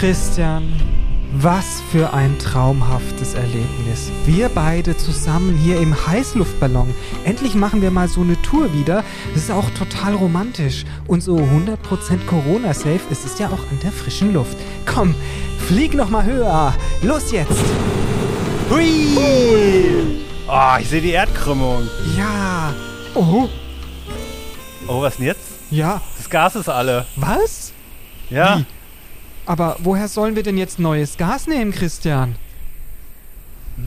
Christian, was für ein traumhaftes Erlebnis. Wir beide zusammen hier im Heißluftballon. Endlich machen wir mal so eine Tour wieder. Das ist auch total romantisch. Und so 100% Corona-safe ist es ja auch an der frischen Luft. Komm, flieg noch mal höher. Los jetzt. Hui! Oh, ich sehe die Erdkrümmung. Ja. Oh, Oh, was denn jetzt? ja. Das Gas ist alle. Was? Ja. Wie? Aber woher sollen wir denn jetzt neues Gas nehmen, Christian?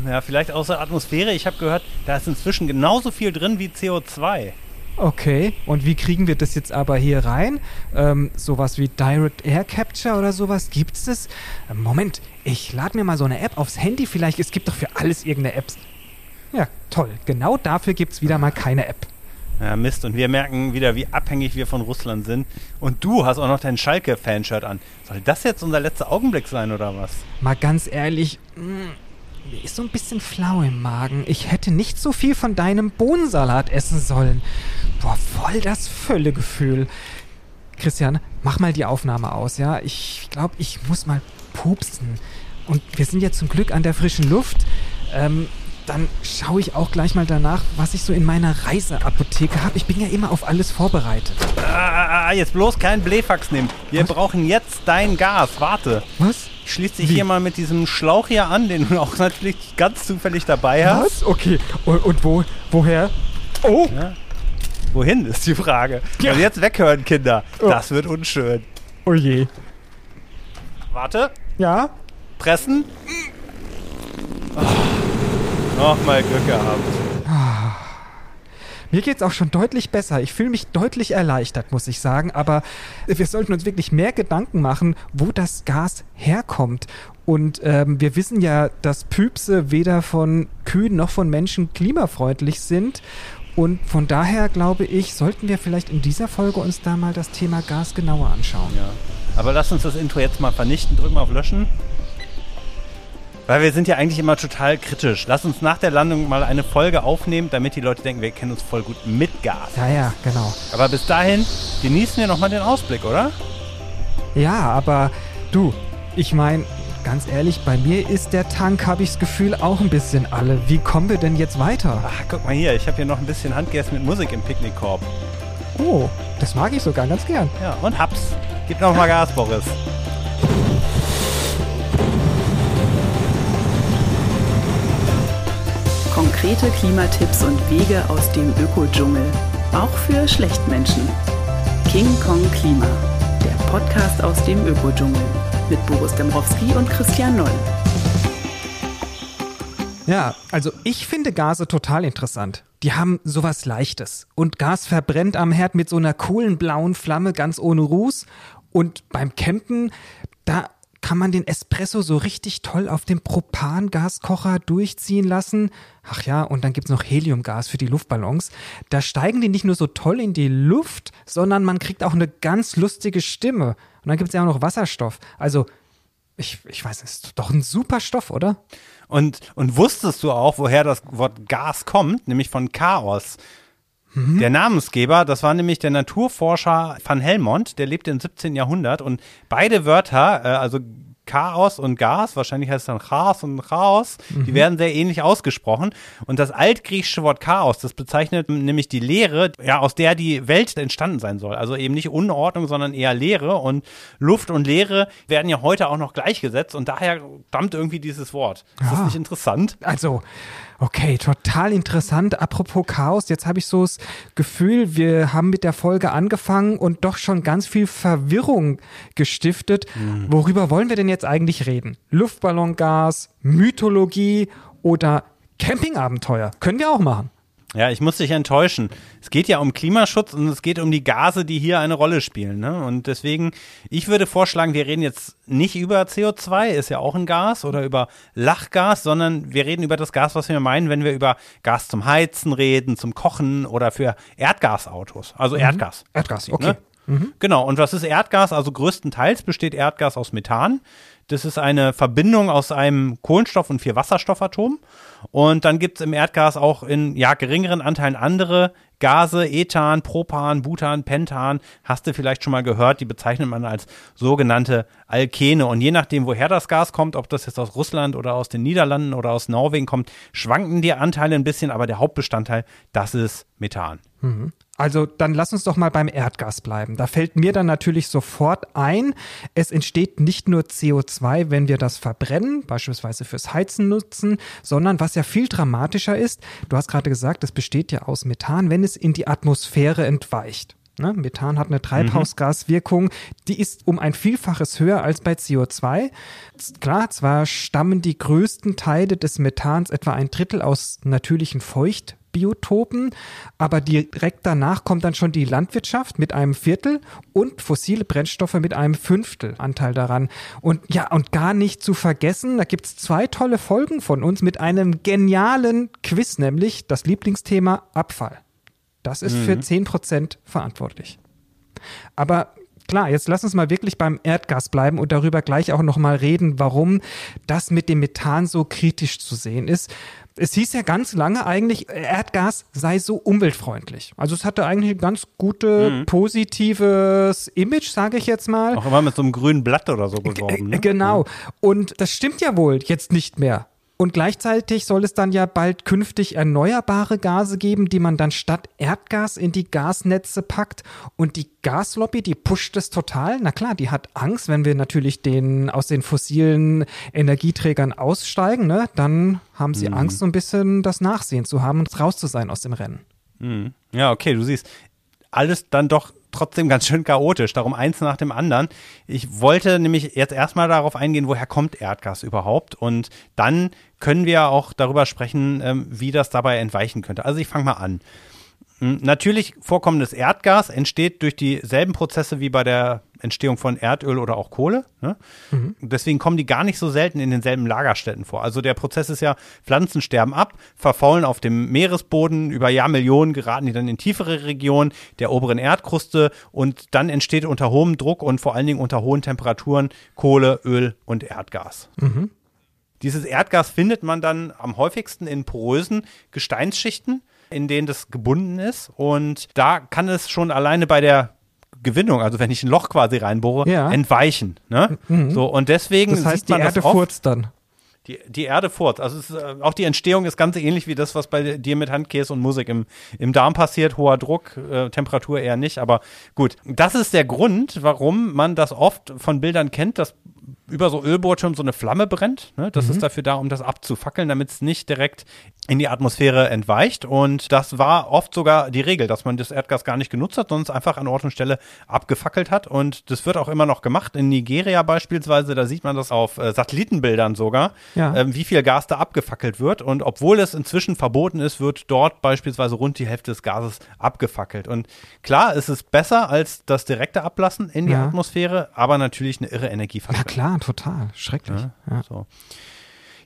Ja, vielleicht aus der Atmosphäre. Ich habe gehört, da ist inzwischen genauso viel drin wie CO2. Okay, und wie kriegen wir das jetzt aber hier rein? Ähm, sowas wie Direct Air Capture oder sowas, gibt's das? Ähm, Moment, ich lade mir mal so eine App aufs Handy vielleicht. Es gibt doch für alles irgendeine App. Ja, toll. Genau dafür gibt's wieder mal keine App. Ja, Mist. Und wir merken wieder, wie abhängig wir von Russland sind. Und du hast auch noch dein Schalke-Fanshirt an. Soll das jetzt unser letzter Augenblick sein oder was? Mal ganz ehrlich, mh, mir ist so ein bisschen flau im Magen. Ich hätte nicht so viel von deinem Bohnensalat essen sollen. Boah, voll das Völlegefühl. Christian, mach mal die Aufnahme aus, ja? Ich glaube, ich muss mal pupsen. Und wir sind ja zum Glück an der frischen Luft. Ähm, dann schaue ich auch gleich mal danach, was ich so in meiner Reiseapotheke habe. Ich bin ja immer auf alles vorbereitet. Ah, jetzt bloß kein Blähfax nehmen. Wir Was? brauchen jetzt dein Gas. Warte. Was? Ich schließe dich Wie? hier mal mit diesem Schlauch hier an, den du auch natürlich ganz zufällig dabei hast. Was? Okay. Und, und wo, woher? Oh, Wohin ist die Frage. Ja. Und jetzt weghören, Kinder. Oh. Das wird unschön. oh je. Warte. Ja? Pressen. Oh, Nochmal Glück gehabt. Mir geht's auch schon deutlich besser. Ich fühle mich deutlich erleichtert, muss ich sagen. Aber wir sollten uns wirklich mehr Gedanken machen, wo das Gas herkommt. Und ähm, wir wissen ja, dass Püpse weder von Kühen noch von Menschen klimafreundlich sind. Und von daher glaube ich, sollten wir vielleicht in dieser Folge uns da mal das Thema Gas genauer anschauen. Ja. Aber lass uns das Intro jetzt mal vernichten. Drück mal auf Löschen. Weil wir sind ja eigentlich immer total kritisch. Lass uns nach der Landung mal eine Folge aufnehmen, damit die Leute denken, wir kennen uns voll gut mit Gas. Ja, ja, genau. Aber bis dahin genießen wir nochmal den Ausblick, oder? Ja, aber du, ich meine, ganz ehrlich, bei mir ist der Tank, habe ich das Gefühl, auch ein bisschen alle. Wie kommen wir denn jetzt weiter? Ach, guck mal hier, ich habe hier noch ein bisschen Handgessen mit Musik im Picknickkorb. Oh, das mag ich sogar ganz gern. Ja, und hab's. Gib noch mal Gas, Boris. Konkrete Klimatipps und Wege aus dem Ökodschungel. Auch für Schlechtmenschen. King Kong Klima. Der Podcast aus dem Ökodschungel. Mit Boris Dembrowski und Christian Noll. Ja, also ich finde Gase total interessant. Die haben sowas Leichtes. Und Gas verbrennt am Herd mit so einer coolen blauen Flamme ganz ohne Ruß. Und beim Campen, da kann man den Espresso so richtig toll auf dem Propangaskocher durchziehen lassen. Ach ja, und dann gibt's noch Heliumgas für die Luftballons. Da steigen die nicht nur so toll in die Luft, sondern man kriegt auch eine ganz lustige Stimme. Und dann gibt's ja auch noch Wasserstoff. Also, ich, ich weiß, ist doch ein super Stoff, oder? Und, und wusstest du auch, woher das Wort Gas kommt? Nämlich von Chaos. Der Namensgeber, das war nämlich der Naturforscher van Helmont, der lebte im 17. Jahrhundert und beide Wörter, äh, also Chaos und Gas, wahrscheinlich heißt es dann Chaos und Chaos, die werden sehr ähnlich ausgesprochen. Und das altgriechische Wort Chaos, das bezeichnet nämlich die Leere, ja, aus der die Welt entstanden sein soll. Also eben nicht Unordnung, sondern eher Leere. Und Luft und Leere werden ja heute auch noch gleichgesetzt und daher stammt irgendwie dieses Wort. Ist das Ah. nicht interessant? Also, okay, total interessant. Apropos Chaos, jetzt habe ich so das Gefühl, wir haben mit der Folge angefangen und doch schon ganz viel Verwirrung gestiftet. Worüber wollen wir denn jetzt eigentlich reden? Luftballongas, Mythologie oder Campingabenteuer? Können wir auch machen. Ja, ich muss dich enttäuschen. Es geht ja um Klimaschutz und es geht um die Gase, die hier eine Rolle spielen. Ne? Und deswegen, ich würde vorschlagen, wir reden jetzt nicht über CO2, ist ja auch ein Gas, oder über Lachgas, sondern wir reden über das Gas, was wir meinen, wenn wir über Gas zum Heizen reden, zum Kochen oder für Erdgasautos. Also Erdgas. Erdgas, Ne? okay. Genau, und was ist Erdgas? Also größtenteils besteht Erdgas aus Methan. Das ist eine Verbindung aus einem Kohlenstoff- und vier Wasserstoffatom. Und dann gibt es im Erdgas auch in ja, geringeren Anteilen andere Gase, Ethan, Propan, Butan, Pentan, hast du vielleicht schon mal gehört, die bezeichnet man als sogenannte Alkene. Und je nachdem, woher das Gas kommt, ob das jetzt aus Russland oder aus den Niederlanden oder aus Norwegen kommt, schwanken die Anteile ein bisschen, aber der Hauptbestandteil, das ist Methan. Mhm. Also dann lass uns doch mal beim Erdgas bleiben. Da fällt mir dann natürlich sofort ein, es entsteht nicht nur CO2, wenn wir das verbrennen, beispielsweise fürs Heizen nutzen, sondern was ja viel dramatischer ist, du hast gerade gesagt, es besteht ja aus Methan, wenn es in die Atmosphäre entweicht. Ne? Methan hat eine Treibhausgaswirkung, die ist um ein Vielfaches höher als bei CO2. Klar, zwar stammen die größten Teile des Methans, etwa ein Drittel aus natürlichen Feucht Biotopen, aber direkt danach kommt dann schon die Landwirtschaft mit einem Viertel und fossile Brennstoffe mit einem Fünftel Anteil daran. Und ja, und gar nicht zu vergessen, da gibt es zwei tolle Folgen von uns mit einem genialen Quiz, nämlich das Lieblingsthema Abfall. Das ist mhm. für 10% verantwortlich. Aber klar, jetzt lass uns mal wirklich beim Erdgas bleiben und darüber gleich auch nochmal reden, warum das mit dem Methan so kritisch zu sehen ist es hieß ja ganz lange eigentlich, Erdgas sei so umweltfreundlich. Also es hatte eigentlich ein ganz gutes, mhm. positives Image, sage ich jetzt mal. Auch immer mit so einem grünen Blatt oder so beworben. Ne? Genau. Und das stimmt ja wohl jetzt nicht mehr. Und gleichzeitig soll es dann ja bald künftig erneuerbare Gase geben, die man dann statt Erdgas in die Gasnetze packt. Und die Gaslobby, die pusht es total. Na klar, die hat Angst, wenn wir natürlich den, aus den fossilen Energieträgern aussteigen, ne? dann haben sie mhm. Angst, so ein bisschen das Nachsehen zu haben und raus zu sein aus dem Rennen. Mhm. Ja, okay, du siehst, alles dann doch trotzdem ganz schön chaotisch, darum eins nach dem anderen. Ich wollte nämlich jetzt erstmal darauf eingehen, woher kommt Erdgas überhaupt und dann können wir auch darüber sprechen, ähm, wie das dabei entweichen könnte. Also ich fange mal an. Hm, natürlich vorkommendes Erdgas entsteht durch dieselben Prozesse wie bei der Entstehung von Erdöl oder auch Kohle. Ne? Mhm. Deswegen kommen die gar nicht so selten in denselben Lagerstätten vor. Also der Prozess ist ja, Pflanzen sterben ab, verfaulen auf dem Meeresboden, über Jahrmillionen geraten die dann in tiefere Regionen der oberen Erdkruste und dann entsteht unter hohem Druck und vor allen Dingen unter hohen Temperaturen Kohle, Öl und Erdgas. Mhm. Dieses Erdgas findet man dann am häufigsten in porösen Gesteinsschichten, in denen das gebunden ist. Und da kann es schon alleine bei der Gewinnung, also wenn ich ein Loch quasi reinbohre, ja. entweichen. Ne? Mhm. So, und deswegen das heißt, die Erde furzt dann. Die, die Erde furzt. Also ist, äh, auch die Entstehung ist ganz ähnlich wie das, was bei dir mit Handkäse und Musik im, im Darm passiert. Hoher Druck, äh, Temperatur eher nicht. Aber gut, das ist der Grund, warum man das oft von Bildern kennt, dass über so Ölbohrturm so eine Flamme brennt. Ne? Das mhm. ist dafür da, um das abzufackeln, damit es nicht direkt in die Atmosphäre entweicht. Und das war oft sogar die Regel, dass man das Erdgas gar nicht genutzt hat, sondern es einfach an Ort und Stelle abgefackelt hat. Und das wird auch immer noch gemacht. In Nigeria beispielsweise, da sieht man das auf äh, Satellitenbildern sogar, ja. ähm, wie viel Gas da abgefackelt wird. Und obwohl es inzwischen verboten ist, wird dort beispielsweise rund die Hälfte des Gases abgefackelt. Und klar, es ist besser als das direkte Ablassen in die ja. Atmosphäre, aber natürlich eine irre Energieverschwendung. Klar, total. Schrecklich. Ja, ja. So.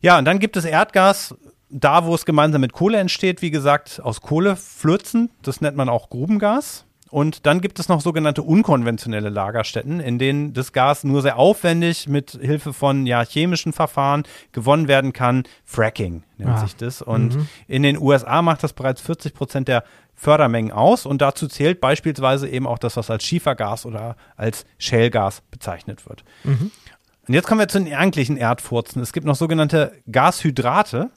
ja, und dann gibt es Erdgas, da wo es gemeinsam mit Kohle entsteht, wie gesagt, aus Kohleflözen. Das nennt man auch Grubengas. Und dann gibt es noch sogenannte unkonventionelle Lagerstätten, in denen das Gas nur sehr aufwendig mit Hilfe von ja, chemischen Verfahren gewonnen werden kann. Fracking nennt ah. sich das. Und mhm. in den USA macht das bereits 40 Prozent der Fördermengen aus. Und dazu zählt beispielsweise eben auch das, was als Schiefergas oder als Shellgas bezeichnet wird. Mhm. Und jetzt kommen wir zu den eigentlichen Erdfurzen. Es gibt noch sogenannte Gashydrate.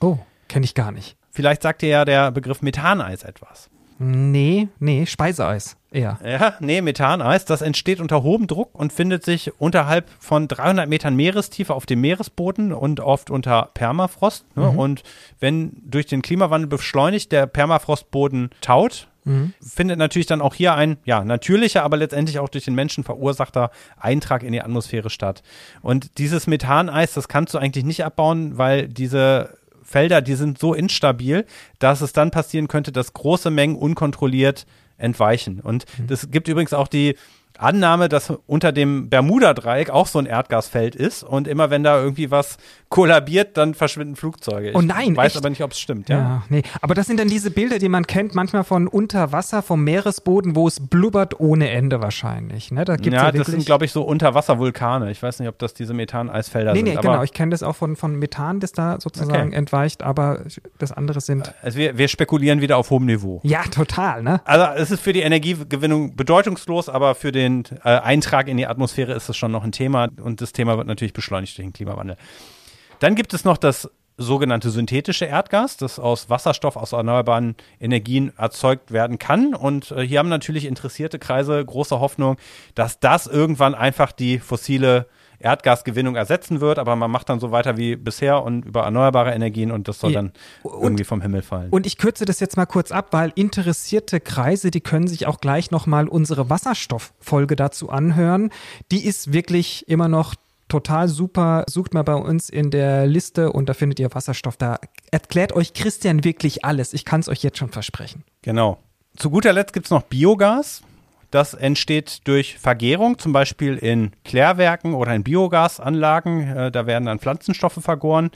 Oh, kenne ich gar nicht. Vielleicht sagt dir ja der Begriff Methaneis etwas. Nee, nee, Speiseeis eher. Ja, nee, Methaneis, das entsteht unter hohem Druck und findet sich unterhalb von 300 Metern Meerestiefe auf dem Meeresboden und oft unter Permafrost. Ne? Mhm. Und wenn durch den Klimawandel beschleunigt der Permafrostboden taut, mhm. findet natürlich dann auch hier ein, ja, natürlicher, aber letztendlich auch durch den Menschen verursachter Eintrag in die Atmosphäre statt. Und dieses Methaneis, das kannst du eigentlich nicht abbauen, weil diese Felder, die sind so instabil, dass es dann passieren könnte, dass große Mengen unkontrolliert entweichen. Und mhm. das gibt übrigens auch die Annahme, dass unter dem Bermuda-Dreieck auch so ein Erdgasfeld ist und immer wenn da irgendwie was kollabiert, dann verschwinden Flugzeuge. Ich Oh nein, weiß echt? aber nicht, ob es stimmt. Ja. Ja. nee. Aber das sind dann diese Bilder, die man kennt, manchmal von unter Wasser, vom Meeresboden, wo es blubbert ohne Ende wahrscheinlich. Ne? Da gibt's ja, Ja, wirklich das sind, glaube ich, so Unterwasservulkane. Ich weiß nicht, ob das diese Methaneisfelder Nee, sind. nee, aber genau. Ich kenne das auch von, von Methan, das da sozusagen Okay. entweicht, aber das andere sind. also wir, wir spekulieren wieder auf hohem Niveau. Ja, total, ne? Also es ist für die Energiegewinnung bedeutungslos, aber für den äh, Eintrag in die Atmosphäre ist es schon noch ein Thema und das Thema wird natürlich beschleunigt durch den Klimawandel. Dann gibt es noch das sogenannte synthetische Erdgas, das aus Wasserstoff, aus erneuerbaren Energien erzeugt werden kann. Und äh, hier haben natürlich interessierte Kreise große Hoffnung, dass das irgendwann einfach die fossile Erdgasgewinnung ersetzen wird, aber man macht dann so weiter wie bisher und über erneuerbare Energien und das soll dann Und- irgendwie vom Himmel fallen. Und ich kürze das jetzt mal kurz ab, weil interessierte Kreise, die können sich auch gleich nochmal unsere Wasserstofffolge dazu anhören. Die ist wirklich immer noch total super. Sucht mal bei uns in der Liste und da findet ihr Wasserstoff. Da erklärt euch Christian wirklich alles. Ich kann es euch jetzt schon versprechen. Genau. Zu guter Letzt gibt es noch Biogas. Das entsteht durch Vergärung, zum Beispiel in Klärwerken oder in Biogasanlagen. Äh, da werden dann Pflanzenstoffe vergoren.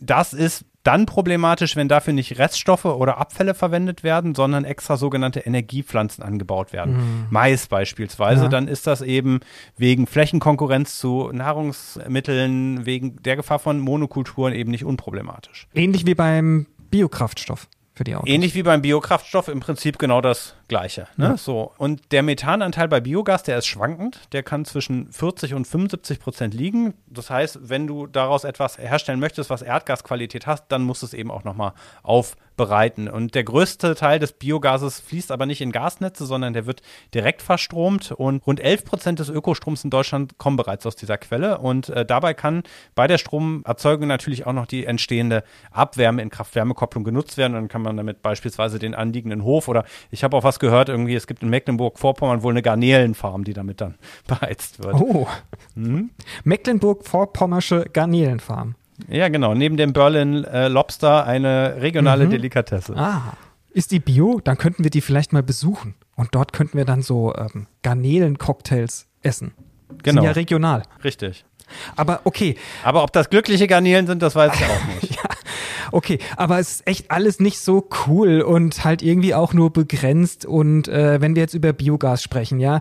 Das ist dann problematisch, wenn dafür nicht Reststoffe oder Abfälle verwendet werden, sondern extra sogenannte Energiepflanzen angebaut werden. Mais beispielsweise, Ja. dann ist das eben wegen Flächenkonkurrenz zu Nahrungsmitteln, wegen der Gefahr von Monokulturen eben nicht unproblematisch. Ähnlich wie beim Biokraftstoff für die Autos. Ähnlich wie beim Biokraftstoff im Prinzip genau das Gleiche. Ne? Ja. So. Und der Methananteil bei Biogas, der ist schwankend. Der kann zwischen 40 und 75 Prozent liegen. Das heißt, wenn du daraus etwas herstellen möchtest, was Erdgasqualität hat, dann musst du es eben auch nochmal aufbereiten. Und der größte Teil des Biogases fließt aber nicht in Gasnetze, sondern der wird direkt verstromt. Und rund 11 Prozent des Ökostroms in Deutschland kommen bereits aus dieser Quelle. Und äh, dabei kann bei der Stromerzeugung natürlich auch noch die entstehende Abwärme in Kraft-Wärme-Kopplung genutzt werden. Und dann kann man damit beispielsweise den anliegenden Hof oder ich habe auch was gehört, irgendwie, es gibt in Mecklenburg-Vorpommern wohl eine Garnelenfarm, die damit dann beheizt wird. Oh. Mhm. Mecklenburg-Vorpommersche Garnelenfarm. Ja, genau. Neben dem Berlin äh, Lobster eine regionale Mhm. Delikatesse. Ah. Ist die Bio? Dann könnten wir die vielleicht mal besuchen. Und dort könnten wir dann so ähm, Garnelen-Cocktails essen. Genau. Sind ja regional. Richtig. Aber okay, Aber ob das glückliche Garnelen sind, das weiß ich auch nicht. Okay, aber es ist echt alles nicht so cool und halt irgendwie auch nur begrenzt. Und äh, wenn wir jetzt über Biogas sprechen, ja,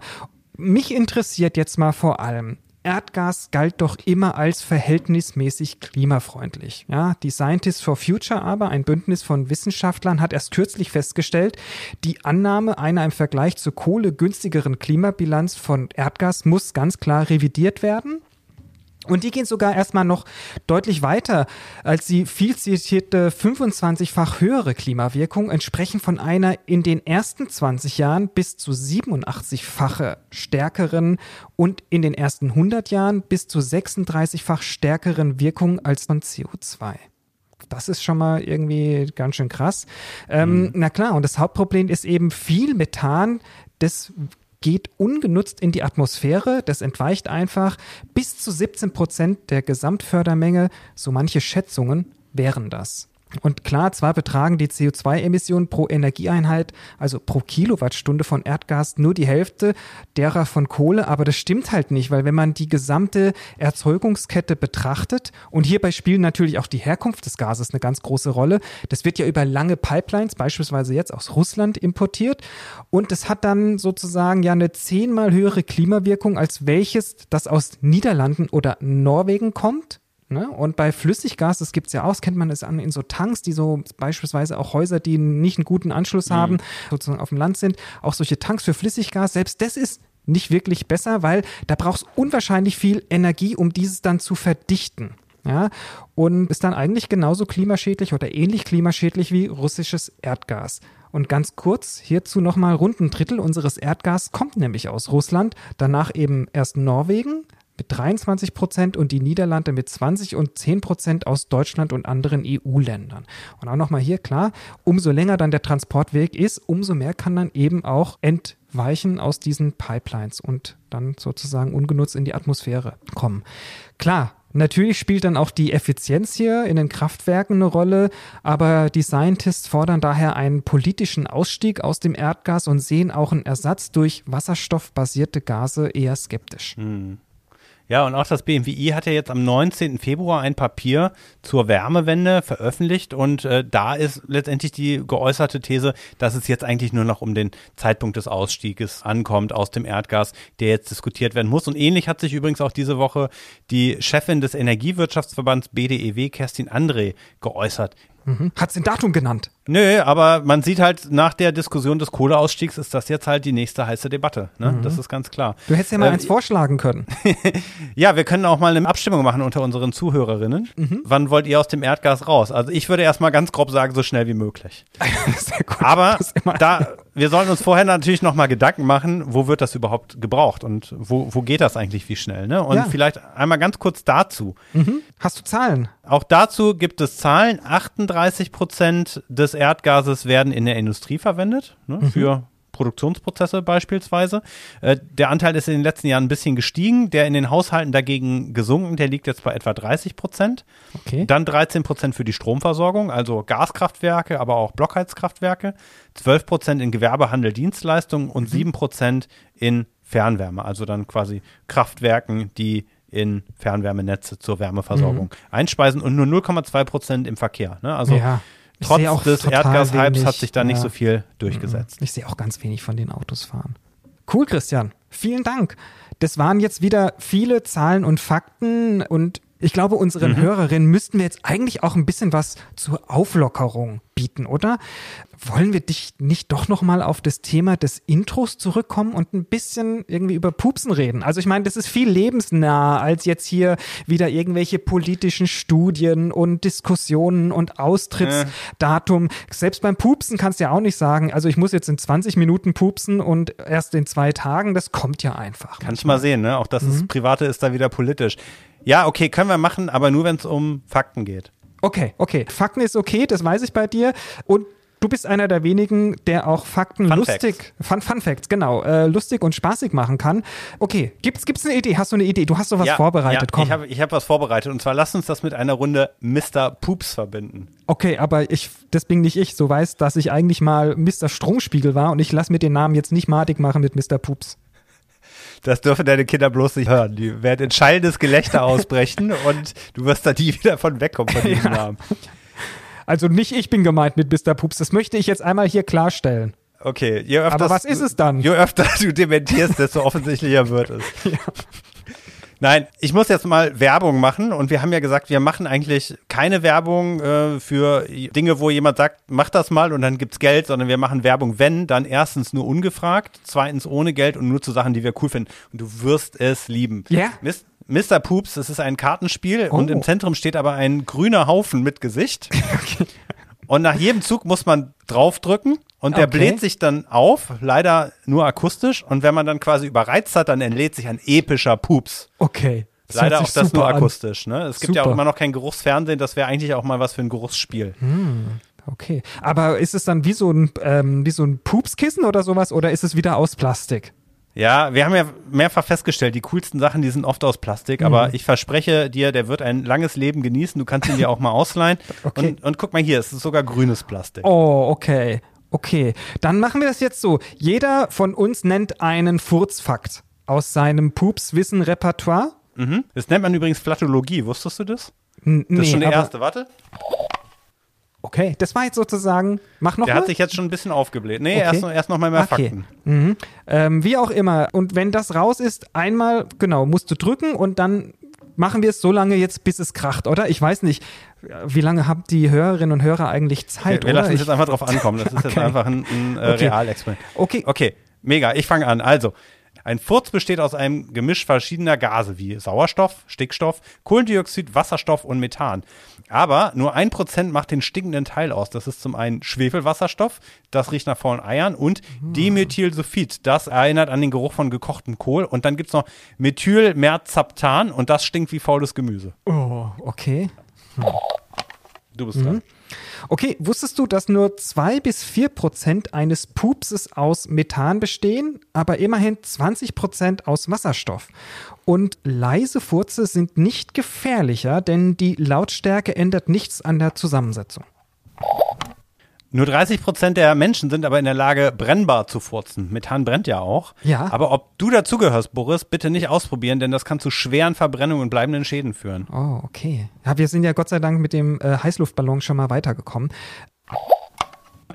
mich interessiert jetzt mal vor allem. Erdgas galt doch immer als verhältnismäßig klimafreundlich. Ja, die Scientists for Future aber, ein Bündnis von Wissenschaftlern, hat erst kürzlich festgestellt, die Annahme einer im Vergleich zur Kohle günstigeren Klimabilanz von Erdgas muss ganz klar revidiert werden. Und die gehen sogar erstmal noch deutlich weiter als die viel zitierte 25-fach höhere Klimawirkung, entsprechend von einer in den ersten 20 Jahren bis zu 87-fache stärkeren und in den ersten 100 Jahren bis zu 36-fach stärkeren Wirkung als von CO2. Das ist schon mal irgendwie ganz schön krass. Ähm, Na klar, und das Hauptproblem ist eben viel Methan, das geht ungenutzt in die Atmosphäre, das entweicht einfach. Bis zu 17 Prozent der Gesamtfördermenge, so manche Schätzungen, wären das. Und klar, zwar betragen die CO2-Emissionen pro Energieeinheit, also pro Kilowattstunde von Erdgas, nur die Hälfte derer von Kohle, aber das stimmt halt nicht, weil wenn man die gesamte Erzeugungskette betrachtet, und hierbei spielen natürlich auch die Herkunft des Gases eine ganz große Rolle, das wird ja über lange Pipelines, beispielsweise jetzt aus Russland, importiert, und es hat dann sozusagen ja eine zehnmal höhere Klimawirkung, als welches, das aus Niederlanden oder Norwegen kommt. Ne? Und bei Flüssiggas, das gibt's ja auch, das kennt man es an in so Tanks, die so beispielsweise auch Häuser, die nicht einen guten Anschluss haben, sozusagen auf dem Land sind, auch solche Tanks für Flüssiggas, selbst das ist nicht wirklich besser, weil da brauchst unwahrscheinlich viel Energie, um dieses dann zu verdichten. Ja, und ist dann eigentlich genauso klimaschädlich oder ähnlich klimaschädlich wie russisches Erdgas. Und ganz kurz hierzu nochmal, rund ein Drittel unseres Erdgas kommt nämlich aus Russland, danach eben erst Norwegen, mit 23 Prozent und die Niederlande mit 20 und 10 Prozent aus Deutschland und anderen EU-Ländern. Und auch nochmal hier klar, umso länger dann der Transportweg ist, umso mehr kann dann eben auch entweichen aus diesen Pipelines und dann sozusagen ungenutzt in die Atmosphäre kommen. Klar, Natürlich spielt dann auch die Effizienz hier in den Kraftwerken eine Rolle, aber die Scientists fordern daher einen politischen Ausstieg aus dem Erdgas und sehen auch einen Ersatz durch wasserstoffbasierte Gase eher skeptisch. Ja, und auch das BMWI hat ja jetzt am 19. Februar ein Papier zur Wärmewende veröffentlicht und äh, da ist letztendlich die geäußerte These, dass es jetzt eigentlich nur noch um den Zeitpunkt des Ausstieges ankommt aus dem Erdgas, der jetzt diskutiert werden muss. Und ähnlich hat sich übrigens auch diese Woche die Chefin des Energiewirtschaftsverbands BDEW, Kerstin André, geäußert. Mhm. Hat sie ein Datum genannt? Nö, aber man sieht halt nach der Diskussion des Kohleausstiegs ist das jetzt halt die nächste heiße Debatte. Ne? Mhm. Das ist ganz klar. Du hättest ja mal ähm, eins vorschlagen können. ja, wir können auch mal eine Abstimmung machen unter unseren Zuhörerinnen. Mhm. Wann wollt ihr aus dem Erdgas raus? Also ich würde erstmal ganz grob sagen, so schnell wie möglich. Aber da, wir sollten uns vorher natürlich nochmal Gedanken machen, wo wird das überhaupt gebraucht und wo, wo geht das eigentlich wie schnell? Ne? Und ja. vielleicht einmal ganz kurz dazu. Mhm. Hast du Zahlen? Auch dazu gibt es Zahlen. 38 Prozent des Erdgases werden in der Industrie verwendet, ne, mhm. für Produktionsprozesse beispielsweise. Äh, der Anteil ist in den letzten Jahren ein bisschen gestiegen, der in den Haushalten dagegen gesunken, der liegt jetzt bei etwa 30 Prozent. Okay. Dann 13 Prozent für die Stromversorgung, also Gaskraftwerke, aber auch Blockheizkraftwerke, 12 Prozent in Gewerbehandel, Dienstleistungen und mhm. 7 Prozent in Fernwärme, also dann quasi Kraftwerken, die in Fernwärmenetze zur Wärmeversorgung mhm. einspeisen und nur 0,2 Prozent im Verkehr. Ne? Also ja, trotz des Erdgashypes hat sich da ja. nicht so viel durchgesetzt. Ich sehe auch ganz wenig von den Autos fahren. Cool, Christian. Vielen Dank. Das waren jetzt wieder viele Zahlen und Fakten und ich glaube, unseren mhm. Hörerinnen müssten wir jetzt eigentlich auch ein bisschen was zur Auflockerung bieten, oder? Wollen wir dich nicht doch noch mal auf das Thema des Intros zurückkommen und ein bisschen irgendwie über Pupsen reden? Also ich meine, das ist viel lebensnah als jetzt hier wieder irgendwelche politischen Studien und Diskussionen und Austrittsdatum. Äh. Selbst beim Pupsen kannst du ja auch nicht sagen, also ich muss jetzt in 20 Minuten pupsen und erst in zwei Tagen. Das kommt ja einfach. Kannst du mal sehen, ne? Auch das mhm. ist, Private ist da wieder politisch. Ja, okay, können wir machen, aber nur, wenn es um Fakten geht. Okay, okay. Fakten ist okay, das weiß ich bei dir. Und du bist einer der wenigen, der auch Fakten Fun lustig, Fun, Fun Facts, genau, äh, lustig und spaßig machen kann. Okay, gibt's, gibt's eine Idee? Hast du eine Idee? Du hast sowas ja, vorbereitet, ja, komm. Ich habe ich hab was vorbereitet und zwar lass uns das mit einer Runde Mr. Poops verbinden. Okay, aber ich, das bin nicht ich. So weiß, dass ich eigentlich mal Mr. Stromspiegel war und ich lass mir den Namen jetzt nicht madig machen mit Mr. Poops. Das dürfen deine Kinder bloß nicht hören. Die werden entscheidendes Gelächter ausbrechen und du wirst da nie wieder von wegkommen von diesem ja. Namen. Also nicht ich bin gemeint mit Mr. Pups. Das möchte ich jetzt einmal hier klarstellen. Okay, je öfter. Aber was ist es dann? Je öfter du dementierst, desto offensichtlicher wird es. ja. Nein, ich muss jetzt mal Werbung machen und wir haben ja gesagt, wir machen eigentlich keine Werbung äh, für Dinge, wo jemand sagt, mach das mal und dann gibt's Geld, sondern wir machen Werbung, wenn, dann erstens nur ungefragt, zweitens ohne Geld und nur zu Sachen, die wir cool finden. Und du wirst es lieben. Ja. Yeah. Mr. Poops, das ist ein Kartenspiel oh. und im Zentrum steht aber ein grüner Haufen mit Gesicht. okay. Und nach jedem Zug muss man draufdrücken und der okay. bläht sich dann auf, leider nur akustisch. Und wenn man dann quasi überreizt hat, dann entlädt sich ein epischer Pups. Okay. Das leider auch das nur akustisch. Ne? Es gibt super. ja auch immer noch kein Geruchsfernsehen. Das wäre eigentlich auch mal was für ein Geruchsspiel. Hm. Okay. Aber ist es dann wie so ein, ähm, wie so ein Pupskissen oder sowas oder ist es wieder aus Plastik? Ja, wir haben ja mehrfach festgestellt, die coolsten Sachen, die sind oft aus Plastik, mhm. aber ich verspreche dir, der wird ein langes Leben genießen. Du kannst ihn dir auch mal ausleihen. okay. und, und guck mal hier, es ist sogar grünes Plastik. Oh, okay. Okay, dann machen wir das jetzt so. Jeder von uns nennt einen Furzfakt aus seinem Pups-Wissen-Repertoire. Mhm. Das nennt man übrigens Flatologie. Wusstest du das? N das ist schon der erste. Warte. Okay, das war jetzt sozusagen. Mach noch Der mal. hat sich jetzt schon ein bisschen aufgebläht. Nee, okay. erst, noch, erst noch mal mehr okay. Fakten. Mhm. Ähm, wie auch immer. Und wenn das raus ist, einmal, genau, musst du drücken und dann machen wir es so lange jetzt, bis es kracht, oder? Ich weiß nicht, wie lange haben die Hörerinnen und Hörer eigentlich Zeit, okay, wir lassen es jetzt einfach drauf ankommen. Das ist okay. jetzt einfach ein, ein äh, okay. Realexperiment. Okay. Okay, mega. Ich fange an. Also, ein Furz besteht aus einem Gemisch verschiedener Gase wie Sauerstoff, Stickstoff, Kohlendioxid, Wasserstoff und Methan. Aber nur ein Prozent macht den stinkenden Teil aus. Das ist zum einen Schwefelwasserstoff, das riecht nach faulen Eiern und Dimethylsulfid, das erinnert an den Geruch von gekochten Kohl. Und dann gibt es noch Methylmerzaptan und das stinkt wie faules Gemüse. Oh, okay. Hm. Du bist mhm. dran. Okay, wusstest du, dass nur zwei bis vier Prozent eines Pupses aus Methan bestehen, aber immerhin 20 Prozent aus Wasserstoff? Und leise Furze sind nicht gefährlicher, denn die Lautstärke ändert nichts an der Zusammensetzung. Nur 30 Prozent der Menschen sind aber in der Lage, brennbar zu furzen. Methan brennt ja auch. Ja. Aber ob du dazugehörst, Boris, bitte nicht ausprobieren, denn das kann zu schweren Verbrennungen und bleibenden Schäden führen. Oh, okay. Ja, wir sind ja Gott sei Dank mit dem äh, Heißluftballon schon mal weitergekommen.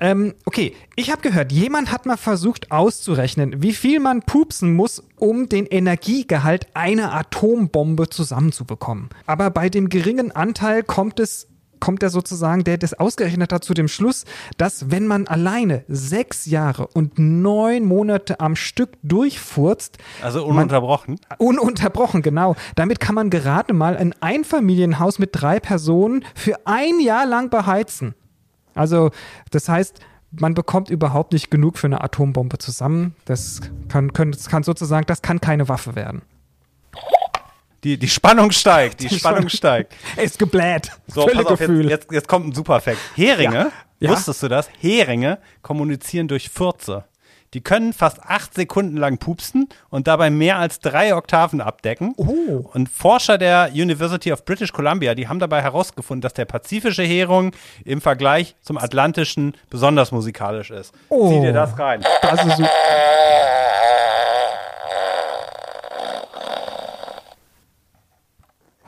Ähm, okay, ich habe gehört, jemand hat mal versucht auszurechnen, wie viel man pupsen muss, um den Energiegehalt einer Atombombe zusammenzubekommen. Aber bei dem geringen Anteil kommt es kommt er sozusagen, der das ausgerechnet hat, zu dem Schluss, dass wenn man alleine sechs Jahre und neun Monate am Stück durchfurzt, Also ununterbrochen. Ununterbrochen, genau. Damit kann man gerade mal ein Einfamilienhaus mit drei Personen für ein Jahr lang beheizen. Also, das heißt, man bekommt überhaupt nicht genug für eine Atombombe zusammen. Das kann, können, das kann sozusagen, das kann keine Waffe werden. Die, die Spannung steigt, die, Die Spannung steigt. Er ist gebläht. So, Völlig pass auf, jetzt, jetzt, jetzt kommt ein super Fact. Heringe, Ja. Wusstest du das? Heringe kommunizieren durch Furze. Die können fast acht Sekunden lang pupsen und dabei mehr als drei Oktaven abdecken. Oh. Und Forscher der University of British Columbia, die haben dabei herausgefunden, dass der pazifische Hering im Vergleich zum atlantischen besonders musikalisch ist. Oh. Zieh dir das rein. Das ist so.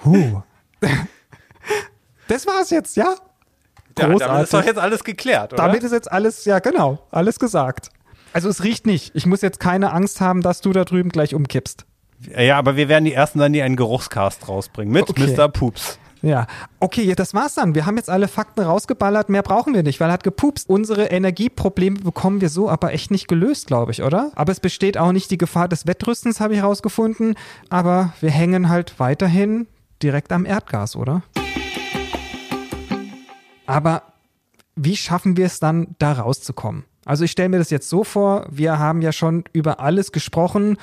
Huh. Das war's jetzt, ja? Ja, damit ist Großartig. doch jetzt alles geklärt, oder? Damit ist jetzt alles, ja genau, alles gesagt. Also es riecht nicht. Ich muss jetzt keine Angst haben, dass du da drüben gleich umkippst. ja, aber wir werden die Ersten sein, die einen Geruchscast rausbringen. Mit Okay. Mr. Pups. Ja, okay, das war's dann. Wir haben jetzt alle Fakten rausgeballert. Mehr brauchen wir nicht, weil er hat gepupst. Unsere Energieprobleme bekommen wir so aber echt nicht gelöst, glaube ich, oder? Aber es besteht auch nicht die Gefahr des Wettrüstens, habe ich rausgefunden. Aber wir hängen halt weiterhin direkt am Erdgas, oder? Aber wie schaffen wir es dann, da rauszukommen? Also ich stelle mir das jetzt so vor, wir haben ja schon über alles gesprochen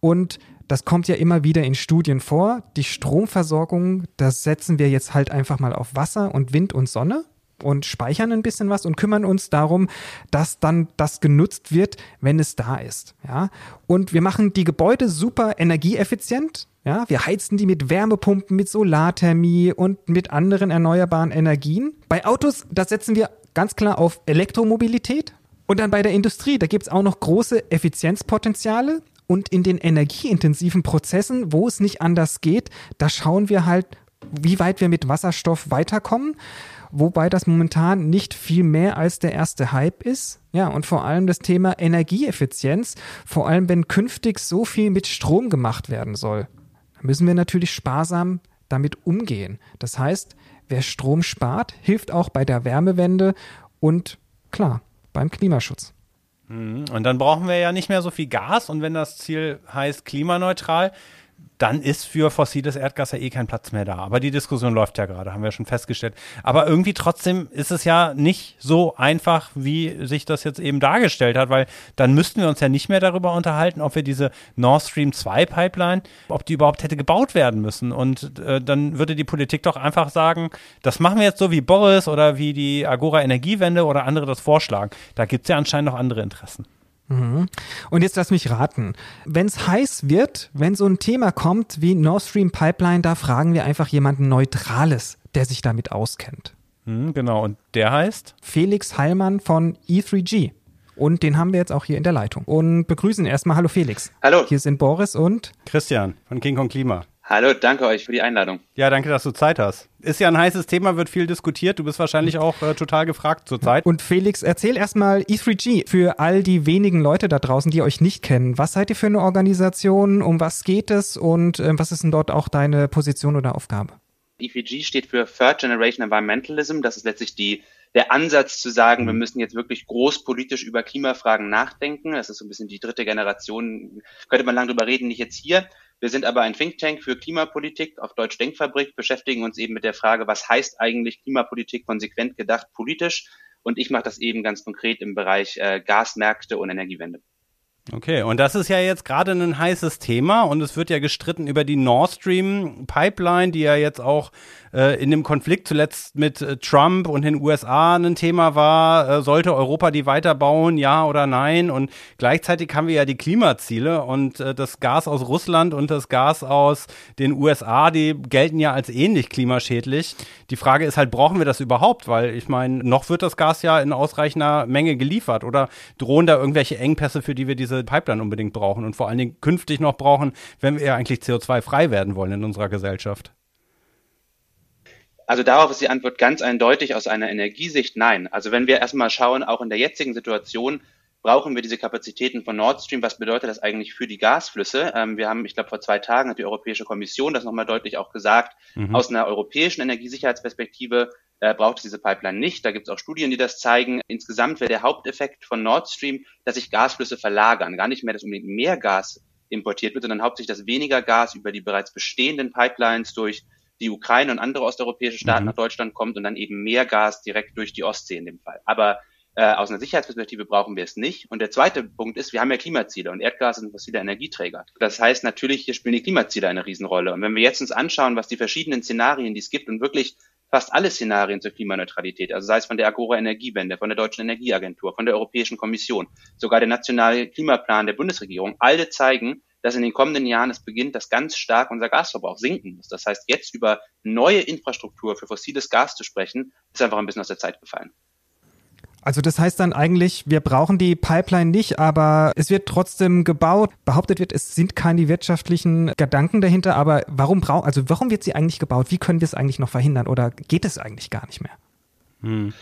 und das kommt ja immer wieder in Studien vor. Die Stromversorgung, das setzen wir jetzt halt einfach mal auf Wasser und Wind und Sonne und speichern ein bisschen was und kümmern uns darum, dass dann das genutzt wird, wenn es da ist. Ja? Und wir machen die Gebäude super energieeffizient. Ja? Wir heizen die mit Wärmepumpen, mit Solarthermie und mit anderen erneuerbaren Energien. Bei Autos, da setzen wir ganz klar auf Elektromobilität. Und dann bei der Industrie, da gibt es auch noch große Effizienzpotenziale. Und in den energieintensiven Prozessen, wo es nicht anders geht, da schauen wir halt, wie weit wir mit Wasserstoff weiterkommen. Wobei das momentan nicht viel mehr als der erste Hype ist. Ja, und vor allem das Thema Energieeffizienz, vor allem wenn künftig so viel mit Strom gemacht werden soll, müssen wir natürlich sparsam damit umgehen. Das heißt, wer Strom spart, hilft auch bei der Wärmewende und klar, beim Klimaschutz. Und dann brauchen wir ja nicht mehr so viel Gas. Und wenn das Ziel heißt klimaneutral, dann ist für fossiles Erdgas ja eh kein Platz mehr da. Aber die Diskussion läuft ja gerade, haben wir schon festgestellt. Aber irgendwie trotzdem ist es ja nicht so einfach, wie sich das jetzt eben dargestellt hat, weil dann müssten wir uns ja nicht mehr darüber unterhalten, ob wir diese Nord Stream 2 Pipeline, ob die überhaupt hätte gebaut werden müssen. Und äh, dann würde die Politik doch einfach sagen, das machen wir jetzt so wie Boris oder wie die Agora Energiewende oder andere das vorschlagen. Da gibt es ja anscheinend noch andere Interessen. Und jetzt lass mich raten. Wenn es heiß wird, wenn so ein Thema kommt wie Nord Stream Pipeline, da fragen wir einfach jemanden Neutrales, der sich damit auskennt. Hm, genau, und der heißt? Felix Heilmann von E3G. Und den haben wir jetzt auch hier in der Leitung. Und begrüßen erstmal. Hallo Felix. Hallo. Hier sind Boris und Christian von King Kong Klima. Hallo, danke euch für die Einladung. Ja, danke, dass du Zeit hast. Ist ja ein heißes Thema, wird viel diskutiert. Du bist wahrscheinlich auch äh, total gefragt zurzeit. Und Felix, erzähl erstmal E3G für all die wenigen Leute da draußen, die euch nicht kennen. Was seid ihr für eine Organisation? Um was geht es? Und äh, was ist denn dort auch deine Position oder Aufgabe? EVG steht für Third Generation Environmentalism. Das ist letztlich die, der Ansatz zu sagen, wir müssen jetzt wirklich großpolitisch über Klimafragen nachdenken. Das ist so ein bisschen die dritte Generation. Könnte man lange drüber reden, nicht jetzt hier. Wir sind aber ein Think Tank für Klimapolitik, auf Deutsch Denkfabrik, beschäftigen uns eben mit der Frage, was heißt eigentlich Klimapolitik konsequent gedacht politisch? Und ich mache das eben ganz konkret im Bereich äh, Gasmärkte und Energiewende. Okay, und das ist ja jetzt gerade ein heißes Thema und es wird ja gestritten über die Nord Stream Pipeline, die ja jetzt auch äh, in dem Konflikt zuletzt mit äh, Trump und den USA ein Thema war. Äh, sollte Europa die weiterbauen, ja oder nein? Und gleichzeitig haben wir ja die Klimaziele und äh, das Gas aus Russland und das Gas aus den USA, die gelten ja als ähnlich klimaschädlich. Die Frage ist halt, brauchen wir das überhaupt? Weil ich meine, noch wird das Gas ja in ausreichender Menge geliefert oder drohen da irgendwelche Engpässe, für die wir diese Pipeline unbedingt brauchen und vor allen Dingen künftig noch brauchen, wenn wir eigentlich CO2-frei werden wollen in unserer Gesellschaft? Also darauf ist die Antwort ganz eindeutig aus einer Energiesicht nein. Also wenn wir erstmal schauen, auch in der jetzigen Situation, brauchen wir diese Kapazitäten von Nord Stream? Was bedeutet das eigentlich für die Gasflüsse? Ähm, wir haben, ich glaube, vor zwei Tagen hat die Europäische Kommission das nochmal deutlich auch gesagt. Mhm. Aus einer europäischen Energiesicherheitsperspektive äh, braucht es diese Pipeline nicht. Da gibt es auch Studien, die das zeigen. Insgesamt wäre der Haupteffekt von Nord Stream, dass sich Gasflüsse verlagern. Gar nicht mehr, dass unbedingt mehr Gas importiert wird, sondern hauptsächlich, dass weniger Gas über die bereits bestehenden Pipelines durch die Ukraine und andere osteuropäische Staaten mhm. nach Deutschland kommt und dann eben mehr Gas direkt durch die Ostsee in dem Fall. Aber äh, aus einer Sicherheitsperspektive brauchen wir es nicht. Und der zweite Punkt ist, wir haben ja Klimaziele und Erdgas ist ein fossiler Energieträger. Das heißt natürlich, hier spielen die Klimaziele eine Riesenrolle. Und wenn wir jetzt uns anschauen, was die verschiedenen Szenarien, die es gibt und wirklich fast alle Szenarien zur Klimaneutralität, also sei es von der Agora Energiewende, von der Deutschen Energieagentur, von der Europäischen Kommission, sogar der nationale Klimaplan der Bundesregierung, alle zeigen, dass in den kommenden Jahren es beginnt, dass ganz stark unser Gasverbrauch sinken muss. Das heißt, jetzt über neue Infrastruktur für fossiles Gas zu sprechen, ist einfach ein bisschen aus der Zeit gefallen. Also das heißt dann eigentlich, wir brauchen die Pipeline nicht, aber es wird trotzdem gebaut. Behauptet wird, es sind keine wirtschaftlichen Gedanken dahinter, aber warum braucht, also warum wird sie eigentlich gebaut? Wie können wir es eigentlich noch verhindern oder geht es eigentlich gar nicht mehr? Hm.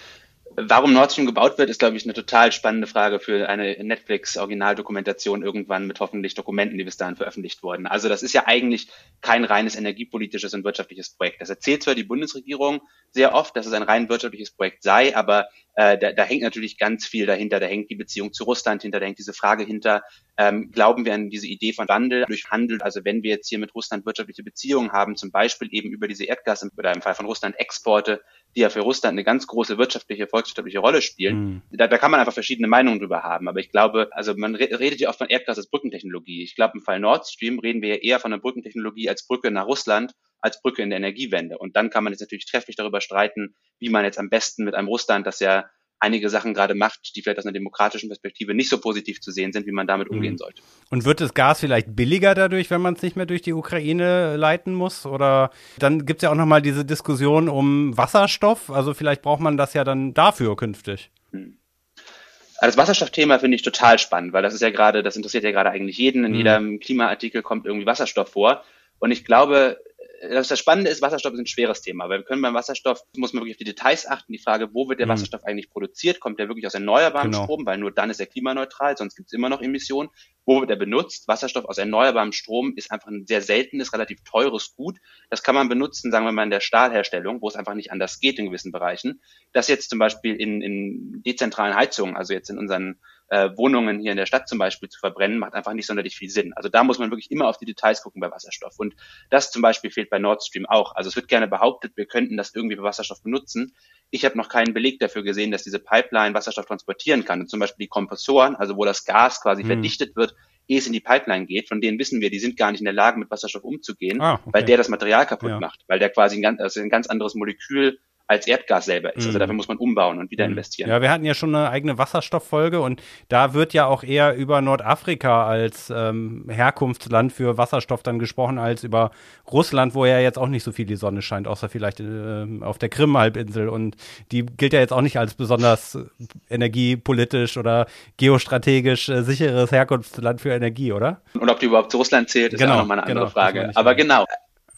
Warum Nord Stream gebaut wird, ist, glaube ich, eine total spannende Frage für eine Netflix-Originaldokumentation irgendwann mit hoffentlich Dokumenten, die bis dahin veröffentlicht wurden. Also das ist ja eigentlich kein reines energiepolitisches und wirtschaftliches Projekt. Das erzählt zwar die Bundesregierung sehr oft, dass es ein rein wirtschaftliches Projekt sei, aber äh, da, da hängt natürlich ganz viel dahinter. Da hängt die Beziehung zu Russland hinter, da hängt diese Frage hinter, ähm, glauben wir an diese Idee von Wandel durch Handel? Also wenn wir jetzt hier mit Russland wirtschaftliche Beziehungen haben, zum Beispiel eben über diese Erdgas- oder im Fall von Russland Exporte, die ja für Russland eine ganz große wirtschaftliche, volkswirtschaftliche Rolle spielen. Mhm. Da, da kann man einfach verschiedene Meinungen drüber haben. Aber ich glaube, also man redet ja oft von Erdgas als Brückentechnologie. Ich glaube, im Fall Nord Stream reden wir ja eher von einer Brückentechnologie als Brücke nach Russland, als Brücke in der Energiewende. Und dann kann man jetzt natürlich trefflich darüber streiten, wie man jetzt am besten mit einem Russland, das ja einige Sachen gerade macht, die vielleicht aus einer demokratischen Perspektive nicht so positiv zu sehen sind, wie man damit umgehen mhm. sollte. Und wird das Gas vielleicht billiger dadurch, wenn man es nicht mehr durch die Ukraine leiten muss? Oder dann gibt es ja auch nochmal diese Diskussion um Wasserstoff. Also vielleicht braucht man das ja dann dafür künftig. Hm. Also das Wasserstoffthema finde ich total spannend, weil das ist ja gerade, das interessiert ja gerade eigentlich jeden. In mhm. jedem Klimaartikel kommt irgendwie Wasserstoff vor. Und ich glaube, das, das Spannende ist, Wasserstoff ist ein schweres Thema, weil wir können beim Wasserstoff, muss man wirklich auf die Details achten, die Frage, wo wird der mhm. Wasserstoff eigentlich produziert? Kommt der wirklich aus erneuerbarem genau. Strom? Weil nur dann ist er klimaneutral, sonst gibt es immer noch Emissionen. Wo wird er benutzt? Wasserstoff aus erneuerbarem Strom ist einfach ein sehr seltenes, relativ teures Gut. Das kann man benutzen, sagen wir mal, in der Stahlherstellung, wo es einfach nicht anders geht in gewissen Bereichen. Das jetzt zum Beispiel in, in dezentralen Heizungen, also jetzt in unseren äh, Wohnungen hier in der Stadt zum Beispiel zu verbrennen, macht einfach nicht sonderlich viel Sinn. Also da muss man wirklich immer auf die Details gucken bei Wasserstoff. Und das zum Beispiel fehlt bei Nord Stream auch. Also es wird gerne behauptet, wir könnten das irgendwie bei Wasserstoff benutzen. Ich habe noch keinen Beleg dafür gesehen, dass diese Pipeline Wasserstoff transportieren kann. Und zum Beispiel die Kompressoren, also wo das Gas quasi hm. verdichtet wird, ehe es in die Pipeline geht, von denen wissen wir, die sind gar nicht in der Lage, mit Wasserstoff umzugehen, ah, okay. weil der das Material kaputt ja. macht, weil der quasi ein ganz, also ein ganz anderes Molekül als Erdgas selber ist. Also mhm. dafür muss man umbauen und wieder mhm. investieren. Ja, wir hatten ja schon eine eigene Wasserstofffolge und da wird ja auch eher über Nordafrika als ähm, Herkunftsland für Wasserstoff dann gesprochen, als über Russland, wo ja jetzt auch nicht so viel die Sonne scheint, außer vielleicht äh, auf der Krim-Halbinsel. Und die gilt ja jetzt auch nicht als besonders energiepolitisch oder geostrategisch äh, sicheres Herkunftsland für Energie, oder? Und ob die überhaupt zu Russland zählt, ist genau, auch nochmal eine andere genau, Frage. Aber genau,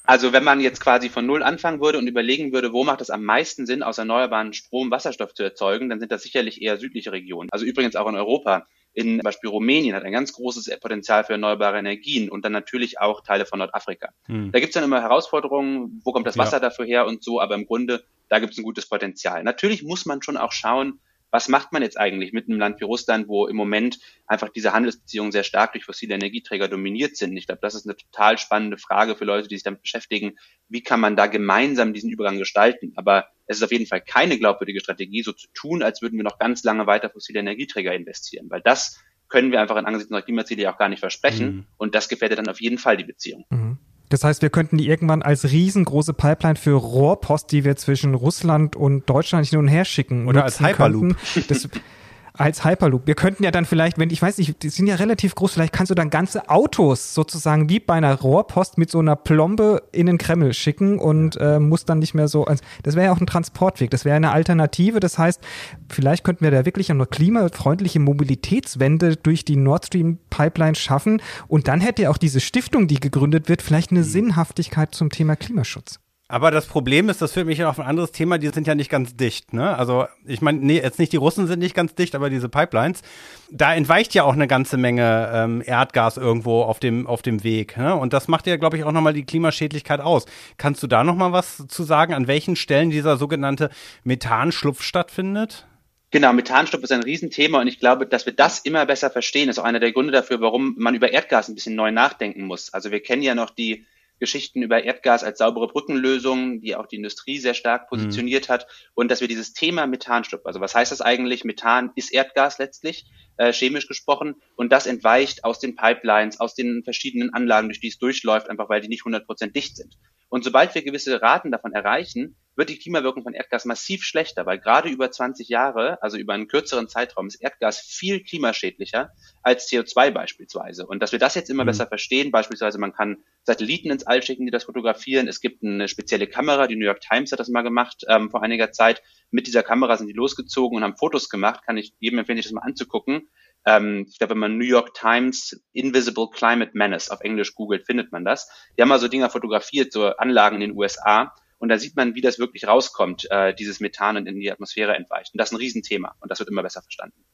also wenn man jetzt quasi von Null anfangen würde und überlegen würde, wo macht es am meisten Sinn, aus erneuerbaren Strom Wasserstoff zu erzeugen, dann sind das sicherlich eher südliche Regionen. Also übrigens auch in Europa. In zum Beispiel Rumänien hat ein ganz großes Potenzial für erneuerbare Energien und dann natürlich auch Teile von Nordafrika. Hm. Da gibt es dann immer Herausforderungen, wo kommt das Wasser ja. dafür her und so, aber im Grunde, da gibt es ein gutes Potenzial. Natürlich muss man schon auch schauen, was macht man jetzt eigentlich mit einem Land wie Russland, wo im Moment einfach diese Handelsbeziehungen sehr stark durch fossile Energieträger dominiert sind? Ich glaube, das ist eine total spannende Frage für Leute, die sich damit beschäftigen. Wie kann man da gemeinsam diesen Übergang gestalten? Aber es ist auf jeden Fall keine glaubwürdige Strategie, so zu tun, als würden wir noch ganz lange weiter fossile Energieträger investieren, weil das können wir einfach in Angesicht unserer Klimaziele ja auch gar nicht versprechen. Mhm. Und das gefährdet dann auf jeden Fall die Beziehung. Mhm. Das heißt, wir könnten die irgendwann als riesengroße Pipeline für Rohrpost, die wir zwischen Russland und Deutschland hin und her schicken. Oder als Hyperloop. Das, als Hyperloop. Wir könnten ja dann vielleicht, wenn ich weiß nicht, die sind ja relativ groß, vielleicht kannst du dann ganze Autos sozusagen wie bei einer Rohrpost mit so einer Plombe in den Kreml schicken und äh, muss dann nicht mehr so. Also das wäre ja auch ein Transportweg, das wäre eine Alternative. Das heißt, vielleicht könnten wir da wirklich eine klimafreundliche Mobilitätswende durch die Nord Stream Pipeline schaffen und dann hätte ja auch diese Stiftung, die gegründet wird, vielleicht eine mhm. Sinnhaftigkeit zum Thema Klimaschutz. Aber das Problem ist, das führt mich auf ein anderes Thema, die sind ja nicht ganz dicht, ne? Also, ich meine, nee, jetzt nicht die Russen sind nicht ganz dicht, aber diese Pipelines, da entweicht ja auch eine ganze Menge ähm, Erdgas irgendwo auf dem, auf dem Weg. Ne? Und das macht ja, glaube ich, auch nochmal die Klimaschädlichkeit aus. Kannst du da nochmal was zu sagen, an welchen Stellen dieser sogenannte Methanschlupf stattfindet? Genau, Methanstoff ist ein Riesenthema und ich glaube, dass wir das immer besser verstehen, ist auch einer der Gründe dafür, warum man über Erdgas ein bisschen neu nachdenken muss. Also wir kennen ja noch die Geschichten über Erdgas als saubere Brückenlösung, die auch die Industrie sehr stark mhm. positioniert mhm. hat. Und dass wir dieses Thema Methanstopp, also was heißt das eigentlich? Methan ist Erdgas letztlich, äh, chemisch gesprochen. Und das entweicht aus den Pipelines, aus den verschiedenen Anlagen, durch die es durchläuft, einfach weil die nicht 100% dicht sind. Und sobald wir gewisse Raten davon erreichen, wird die Klimawirkung von Erdgas massiv schlechter, weil gerade über 20 Jahre, also über einen kürzeren Zeitraum, ist Erdgas viel klimaschädlicher als CO2 beispielsweise. Und dass wir das jetzt immer mhm. besser verstehen, beispielsweise man kann Satelliten ins All schicken, die das fotografieren. Es gibt eine spezielle Kamera, die New York Times hat das mal gemacht ähm, vor einiger Zeit. Mit dieser Kamera sind die losgezogen und haben Fotos gemacht. Kann ich jedem empfehlen, sich das mal anzugucken. Ähm, ich glaube, wenn man New York Times Invisible Climate Menace auf Englisch googelt, findet man das. Die haben mal so Dinger fotografiert, so Anlagen in den USA und da sieht man, wie das wirklich rauskommt, äh, dieses Methan und in die Atmosphäre entweicht. Und das ist ein Riesenthema und das wird immer besser verstanden.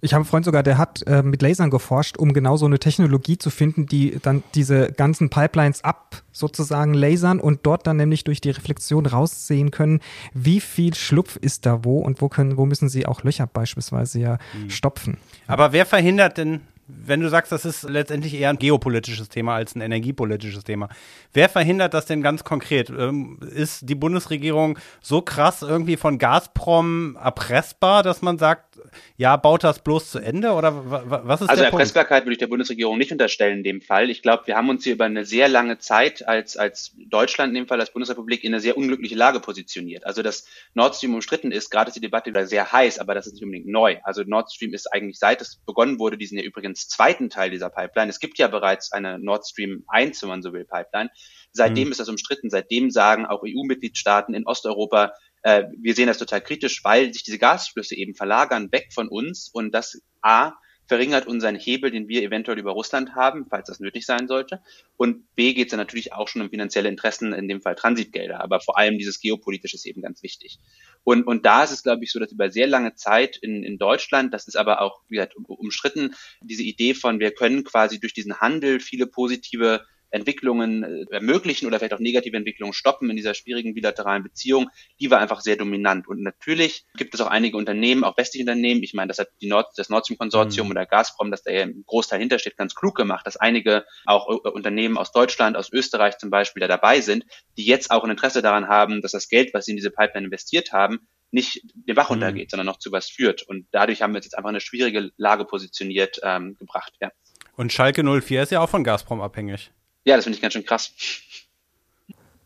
Ich habe einen Freund sogar, der hat äh, mit Lasern geforscht, um genau so eine Technologie zu finden, die dann diese ganzen Pipelines ab sozusagen lasern und dort dann nämlich durch die Reflexion raussehen können, wie viel Schlupf ist da wo und wo können, wo müssen sie auch Löcher beispielsweise ja mhm. stopfen. Aber wer verhindert denn wenn du sagst, das ist letztendlich eher ein geopolitisches Thema als ein energiepolitisches Thema, wer verhindert das denn ganz konkret? Ähm, ist die Bundesregierung so krass irgendwie von Gazprom erpressbar, dass man sagt, ja, baut das bloß zu Ende oder was ist Also Erpressbarkeit würde ich der Bundesregierung nicht unterstellen in dem Fall. Ich glaube, wir haben uns hier über eine sehr lange Zeit als, als Deutschland, in dem Fall als Bundesrepublik, in eine sehr unglückliche Lage positioniert. Also dass Nord Stream umstritten ist, gerade ist die Debatte wieder sehr heiß, aber das ist nicht unbedingt neu. Also Nord Stream ist eigentlich seit es begonnen wurde, die sind ja übrigens zweiten Teil dieser Pipeline. Es gibt ja bereits eine Nord Stream 1, wenn man so will, Pipeline. Seitdem mhm. ist das umstritten. Seitdem sagen auch EU-Mitgliedstaaten in Osteuropa, äh, wir sehen das total kritisch, weil sich diese Gasflüsse eben verlagern weg von uns und das A verringert unseren Hebel, den wir eventuell über Russland haben, falls das nötig sein sollte. Und B geht es dann natürlich auch schon um finanzielle Interessen, in dem Fall Transitgelder. Aber vor allem dieses Geopolitische ist eben ganz wichtig. Und, und da ist es, glaube ich, so, dass über sehr lange Zeit in, in Deutschland, das ist aber auch wie gesagt, umstritten, diese Idee von, wir können quasi durch diesen Handel viele positive Entwicklungen äh, ermöglichen oder vielleicht auch negative Entwicklungen stoppen in dieser schwierigen bilateralen Beziehung, die war einfach sehr dominant. Und natürlich gibt es auch einige Unternehmen, auch westliche Unternehmen, ich meine, das hat die Nord, das Nord Stream Konsortium mhm. oder Gazprom, das da ja im Großteil hintersteht, ganz klug gemacht, dass einige auch äh, Unternehmen aus Deutschland, aus Österreich zum Beispiel da dabei sind, die jetzt auch ein Interesse daran haben, dass das Geld, was sie in diese Pipeline investiert haben, nicht den Bach mhm. runtergeht, mhm. sondern noch zu was führt. Und dadurch haben wir jetzt einfach eine schwierige Lage positioniert ähm, gebracht. Ja. Und Schalke 04 ist ja auch von Gazprom abhängig. Ja, das finde ich ganz schön krass.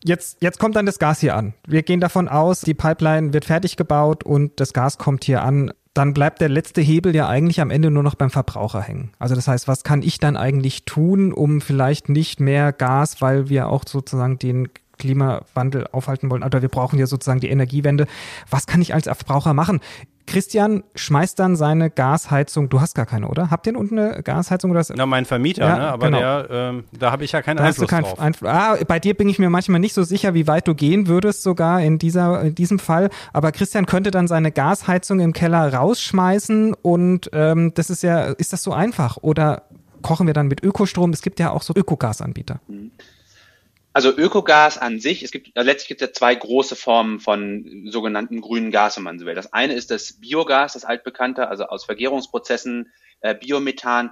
Jetzt, jetzt kommt dann das Gas hier an. Wir gehen davon aus, die Pipeline wird fertig gebaut und das Gas kommt hier an. Dann bleibt der letzte Hebel ja eigentlich am Ende nur noch beim Verbraucher hängen. Also das heißt, was kann ich dann eigentlich tun, um vielleicht nicht mehr Gas, weil wir auch sozusagen den Klimawandel aufhalten wollen, oder wir brauchen ja sozusagen die Energiewende. Was kann ich als Verbraucher machen? Christian schmeißt dann seine Gasheizung, du hast gar keine, oder? Habt ihr unten eine Gasheizung? Oder Na, mein Vermieter, ja, ne? aber genau. der, ähm, da habe ich ja keinen da Einfluss kein drauf. Einfl ah, bei dir bin ich mir manchmal nicht so sicher, wie weit du gehen würdest sogar in, dieser, in diesem Fall. Aber Christian könnte dann seine Gasheizung im Keller rausschmeißen und ähm, das ist ja, ist das so einfach? Oder kochen wir dann mit Ökostrom? Es gibt ja auch so Ökogasanbieter. Mhm. Also Ökogas an sich, es gibt also letztlich gibt es ja zwei große Formen von sogenannten grünen Gas, wenn man so will. Das eine ist das Biogas, das altbekannte, also aus Vergärungsprozessen, äh, Biomethan.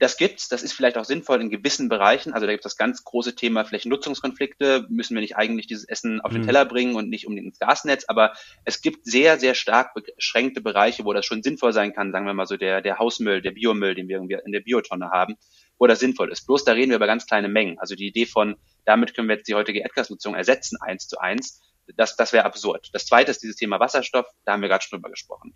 das gibt's, das ist vielleicht auch sinnvoll in gewissen Bereichen. Also da gibt es das ganz große Thema Flächennutzungskonflikte. Müssen wir nicht eigentlich dieses Essen auf den mhm. Teller bringen und nicht unbedingt ins Gasnetz? Aber es gibt sehr, sehr stark beschränkte Bereiche, wo das schon sinnvoll sein kann. Sagen wir mal so der, der Hausmüll, der Biomüll, den wir irgendwie in der Biotonne haben, wo das sinnvoll ist. Bloß da reden wir über ganz kleine Mengen. Also die Idee von, damit können wir jetzt die heutige Erdgasnutzung ersetzen, eins zu eins, das, das wäre absurd. Das zweite ist dieses Thema Wasserstoff, da haben wir gerade schon drüber gesprochen.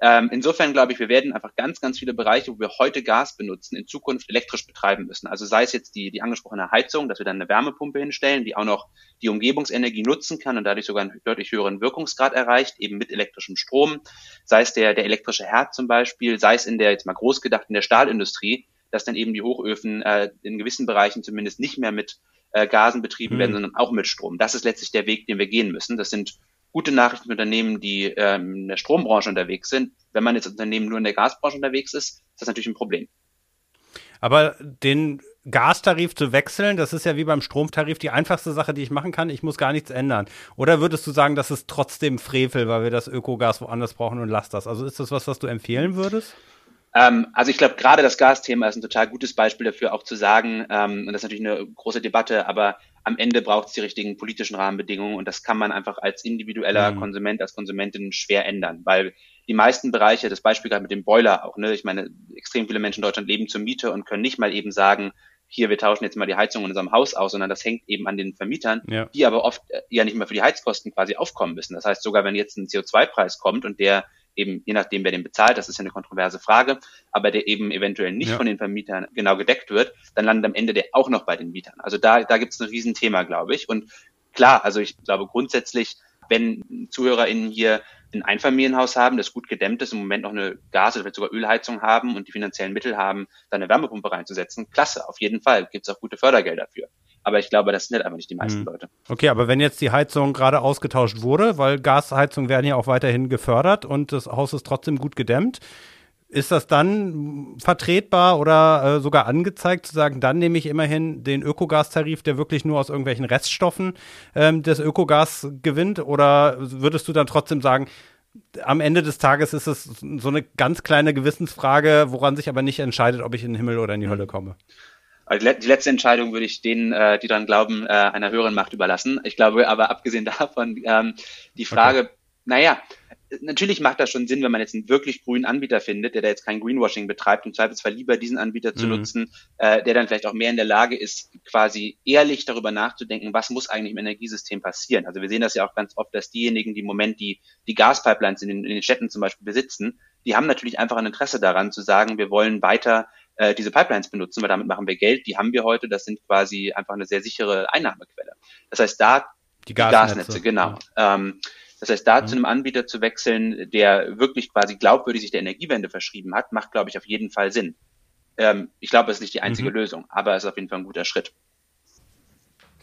Ähm, insofern glaube ich, wir werden einfach ganz, ganz viele Bereiche, wo wir heute Gas benutzen, in Zukunft elektrisch betreiben müssen. Also sei es jetzt die, die angesprochene Heizung, dass wir dann eine Wärmepumpe hinstellen, die auch noch die Umgebungsenergie nutzen kann und dadurch sogar einen deutlich höheren Wirkungsgrad erreicht, eben mit elektrischem Strom. Sei es der, der elektrische Herd zum Beispiel, sei es in der, jetzt mal groß gedacht, in der Stahlindustrie, dass dann eben die Hochöfen äh, in gewissen Bereichen zumindest nicht mehr mit äh, Gasen betrieben mhm. werden, sondern auch mit Strom. Das ist letztlich der Weg, den wir gehen müssen. Das sind gute Nachrichten für Unternehmen, die ähm, in der Strombranche unterwegs sind. Wenn man jetzt Unternehmen nur in der Gasbranche unterwegs ist, ist das natürlich ein Problem. Aber den Gastarif zu wechseln, das ist ja wie beim Stromtarif die einfachste Sache, die ich machen kann. Ich muss gar nichts ändern. Oder würdest du sagen, das ist trotzdem Frevel, weil wir das Ökogas woanders brauchen und lass das? Also ist das was, was du empfehlen würdest? Ähm, also ich glaube, gerade das Gasthema ist ein total gutes Beispiel dafür, auch zu sagen, ähm, und das ist natürlich eine große Debatte, aber am Ende braucht es die richtigen politischen Rahmenbedingungen und das kann man einfach als individueller mhm. Konsument, als Konsumentin schwer ändern, weil die meisten Bereiche, das Beispiel gerade mit dem Boiler auch, ne, ich meine, extrem viele Menschen in Deutschland leben zur Miete und können nicht mal eben sagen, hier, wir tauschen jetzt mal die Heizung in unserem Haus aus, sondern das hängt eben an den Vermietern, ja. die aber oft äh, ja nicht mehr für die Heizkosten quasi aufkommen müssen. Das heißt, sogar wenn jetzt ein CO2-Preis kommt und der eben, je nachdem, wer den bezahlt, das ist ja eine kontroverse Frage, aber der eben eventuell nicht ja. von den Vermietern genau gedeckt wird, dann landet am Ende der auch noch bei den Mietern. Also da, da gibt es ein Riesenthema, glaube ich. Und klar, also ich glaube grundsätzlich, wenn ZuhörerInnen hier ein Einfamilienhaus haben, das gut gedämmt ist, im Moment noch eine Gas- oder vielleicht sogar Ölheizung haben und die finanziellen Mittel haben, da eine Wärmepumpe reinzusetzen, klasse, auf jeden Fall. Gibt es auch gute Fördergelder für. Aber ich glaube, das sind halt einfach nicht die meisten mhm. Leute. Okay, aber wenn jetzt die Heizung gerade ausgetauscht wurde, weil Gasheizungen werden ja auch weiterhin gefördert und das Haus ist trotzdem gut gedämmt, ist das dann vertretbar oder äh, sogar angezeigt zu sagen, dann nehme ich immerhin den Ökogastarif, der wirklich nur aus irgendwelchen Reststoffen ähm, des Ökogas gewinnt? Oder würdest du dann trotzdem sagen, am Ende des Tages ist es so eine ganz kleine Gewissensfrage, woran sich aber nicht entscheidet, ob ich in den Himmel oder in die Hölle komme? Also die letzte Entscheidung würde ich denen, äh, die daran glauben, äh, einer höheren Macht überlassen. Ich glaube aber abgesehen davon, ähm, die Frage, okay. naja, natürlich macht das schon Sinn, wenn man jetzt einen wirklich grünen Anbieter findet, der da jetzt kein Greenwashing betreibt, im Zweifelsfall lieber diesen Anbieter zu mhm. nutzen, äh, der dann vielleicht auch mehr in der Lage ist, quasi ehrlich darüber nachzudenken, was muss eigentlich im Energiesystem passieren. Also wir sehen das ja auch ganz oft, dass diejenigen, die im Moment die, die Gaspipelines in den, in den Städten zum Beispiel besitzen, die haben natürlich einfach ein Interesse daran zu sagen, wir wollen weiter äh, diese Pipelines benutzen, weil damit machen wir Geld, die haben wir heute, das sind quasi einfach eine sehr sichere Einnahmequelle. Das heißt, da die Gasnetze, die Gasnetze genau. Ja. Ähm, das heißt, da mhm. zu einem Anbieter zu wechseln, der wirklich quasi glaubwürdig sich der Energiewende verschrieben hat, macht, glaube ich, auf jeden Fall Sinn. Ähm, ich glaube, es ist nicht die einzige mhm. Lösung, aber es ist auf jeden Fall ein guter Schritt.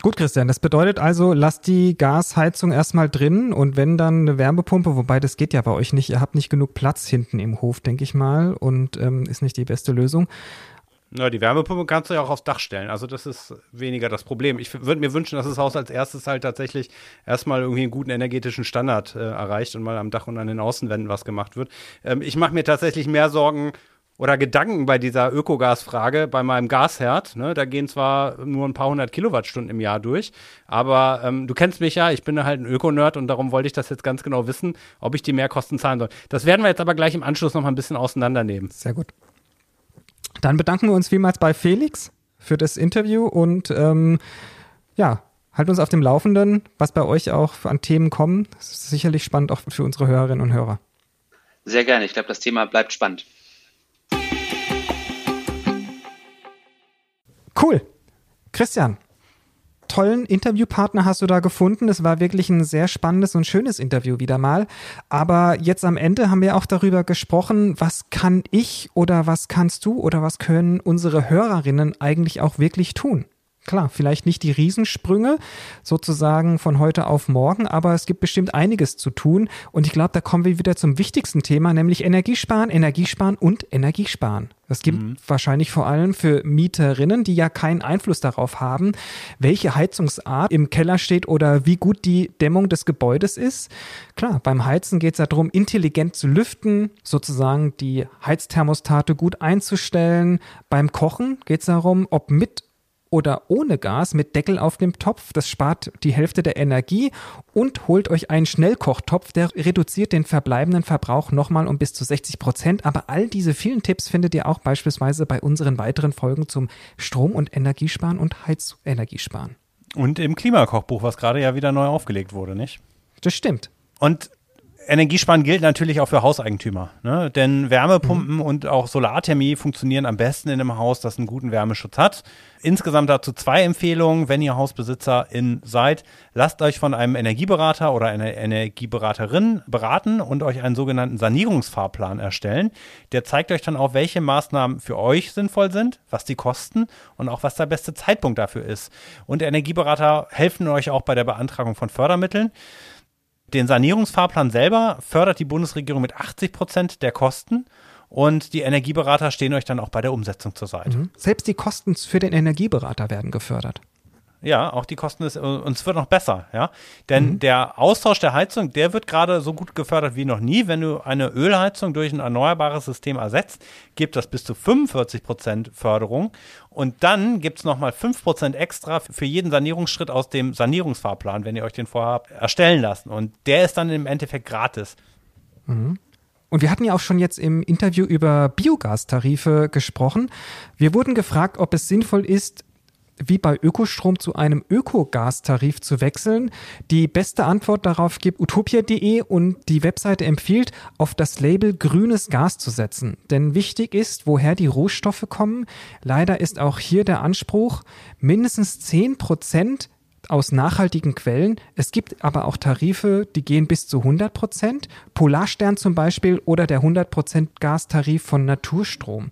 Gut, Christian, das bedeutet also, lasst die Gasheizung erstmal drin und wenn dann eine Wärmepumpe, wobei das geht ja bei euch nicht, ihr habt nicht genug Platz hinten im Hof, denke ich mal, und ähm, ist nicht die beste Lösung. Na, die Wärmepumpe kannst du ja auch aufs Dach stellen. Also das ist weniger das Problem. Ich würde mir wünschen, dass das Haus als erstes halt tatsächlich erstmal irgendwie einen guten energetischen Standard äh, erreicht und mal am Dach und an den Außenwänden was gemacht wird. Ähm, ich mache mir tatsächlich mehr Sorgen oder Gedanken bei dieser Ökogasfrage bei meinem Gasherd. Ne? Da gehen zwar nur ein paar hundert Kilowattstunden im Jahr durch, aber ähm, du kennst mich ja, ich bin halt ein Ökonerd und darum wollte ich das jetzt ganz genau wissen, ob ich die Mehrkosten zahlen soll. Das werden wir jetzt aber gleich im Anschluss noch mal ein bisschen auseinandernehmen. Sehr gut. Dann bedanken wir uns vielmals bei Felix für das Interview und ähm, ja, halt uns auf dem Laufenden, was bei euch auch an Themen kommen. Das ist sicherlich spannend auch für unsere Hörerinnen und Hörer. Sehr gerne. Ich glaube, das Thema bleibt spannend. Cool. Christian, tollen Interviewpartner hast du da gefunden. Es war wirklich ein sehr spannendes und schönes Interview wieder mal. Aber jetzt am Ende haben wir auch darüber gesprochen, was kann ich oder was kannst du oder was können unsere Hörerinnen eigentlich auch wirklich tun? Klar, vielleicht nicht die Riesensprünge sozusagen von heute auf morgen, aber es gibt bestimmt einiges zu tun. Und ich glaube, da kommen wir wieder zum wichtigsten Thema, nämlich Energiesparen, Energiesparen und Energiesparen. Das gibt mhm. wahrscheinlich vor allem für Mieterinnen, die ja keinen Einfluss darauf haben, welche Heizungsart im Keller steht oder wie gut die Dämmung des Gebäudes ist. Klar, beim Heizen geht es ja darum, intelligent zu lüften, sozusagen die Heizthermostate gut einzustellen. Beim Kochen geht es darum, ob mit oder ohne Gas mit Deckel auf dem Topf. Das spart die Hälfte der Energie und holt euch einen Schnellkochtopf, der reduziert den verbleibenden Verbrauch nochmal um bis zu 60 Prozent. Aber all diese vielen Tipps findet ihr auch beispielsweise bei unseren weiteren Folgen zum Strom- und Energiesparen und Heizenergiesparen. Und im Klimakochbuch, was gerade ja wieder neu aufgelegt wurde, nicht? Das stimmt. Und Energiesparen gilt natürlich auch für Hauseigentümer, ne? denn Wärmepumpen mhm. und auch Solarthermie funktionieren am besten in einem Haus, das einen guten Wärmeschutz hat. Insgesamt dazu zwei Empfehlungen, wenn ihr Hausbesitzerin seid, lasst euch von einem Energieberater oder einer Energieberaterin beraten und euch einen sogenannten Sanierungsfahrplan erstellen. Der zeigt euch dann auch, welche Maßnahmen für euch sinnvoll sind, was die kosten und auch was der beste Zeitpunkt dafür ist. Und Energieberater helfen euch auch bei der Beantragung von Fördermitteln. Den Sanierungsfahrplan selber fördert die Bundesregierung mit 80 Prozent der Kosten und die Energieberater stehen euch dann auch bei der Umsetzung zur Seite. Mhm. Selbst die Kosten für den Energieberater werden gefördert. Ja, auch die Kosten ist, und es wird noch besser, ja. Denn mhm. der Austausch der Heizung, der wird gerade so gut gefördert wie noch nie. Wenn du eine Ölheizung durch ein erneuerbares System ersetzt, gibt das bis zu 45 Prozent Förderung. Und dann gibt es nochmal 5 Prozent extra für jeden Sanierungsschritt aus dem Sanierungsfahrplan, wenn ihr euch den vorher erstellen lassen. Und der ist dann im Endeffekt gratis. Mhm. Und wir hatten ja auch schon jetzt im Interview über Biogastarife gesprochen. Wir wurden gefragt, ob es sinnvoll ist, wie bei Ökostrom zu einem Ökogastarif zu wechseln. Die beste Antwort darauf gibt utopia.de und die Webseite empfiehlt, auf das Label grünes Gas zu setzen. Denn wichtig ist, woher die Rohstoffe kommen. Leider ist auch hier der Anspruch, mindestens 10 Prozent aus nachhaltigen Quellen. Es gibt aber auch Tarife, die gehen bis zu 100 Prozent. Polarstern zum Beispiel oder der 100 Prozent Gastarif von Naturstrom.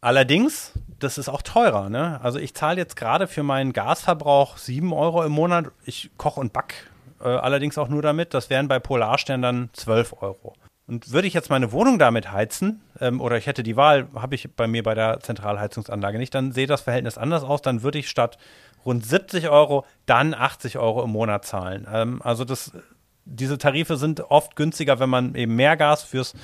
Allerdings das ist auch teurer. Ne? Also ich zahle jetzt gerade für meinen Gasverbrauch 7 Euro im Monat. Ich koche und back äh, allerdings auch nur damit. Das wären bei Polarstern dann 12 Euro. Und würde ich jetzt meine Wohnung damit heizen, ähm, oder ich hätte die Wahl, habe ich bei mir bei der Zentralheizungsanlage nicht, dann sehe das Verhältnis anders aus. Dann würde ich statt rund 70 Euro dann 80 Euro im Monat zahlen. Ähm, also das diese Tarife sind oft günstiger, wenn man eben mehr Gas fürs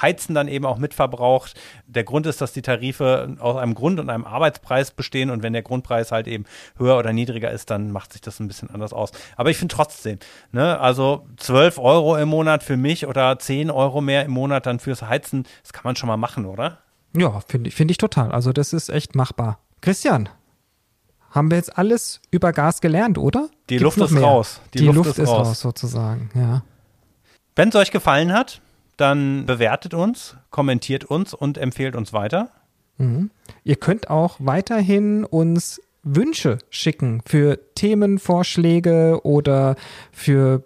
Heizen dann eben auch mitverbraucht. Der Grund ist, dass die Tarife aus einem Grund und einem Arbeitspreis bestehen und wenn der Grundpreis halt eben höher oder niedriger ist, dann macht sich das ein bisschen anders aus. Aber ich finde trotzdem, ne, also 12 Euro im Monat für mich oder 10 Euro mehr im Monat dann fürs Heizen, das kann man schon mal machen, oder? Ja, finde find ich total. Also das ist echt machbar. Christian, haben wir jetzt alles über Gas gelernt, oder? Die Gibt's Luft ist mehr? raus. Die, Die Luft, Luft, ist, raus. raus, sozusagen, ja. Wenn es euch gefallen hat, dann bewertet uns, kommentiert uns und empfehlt uns weiter. Mhm. Ihr könnt auch weiterhin uns Wünsche schicken für Themenvorschläge oder für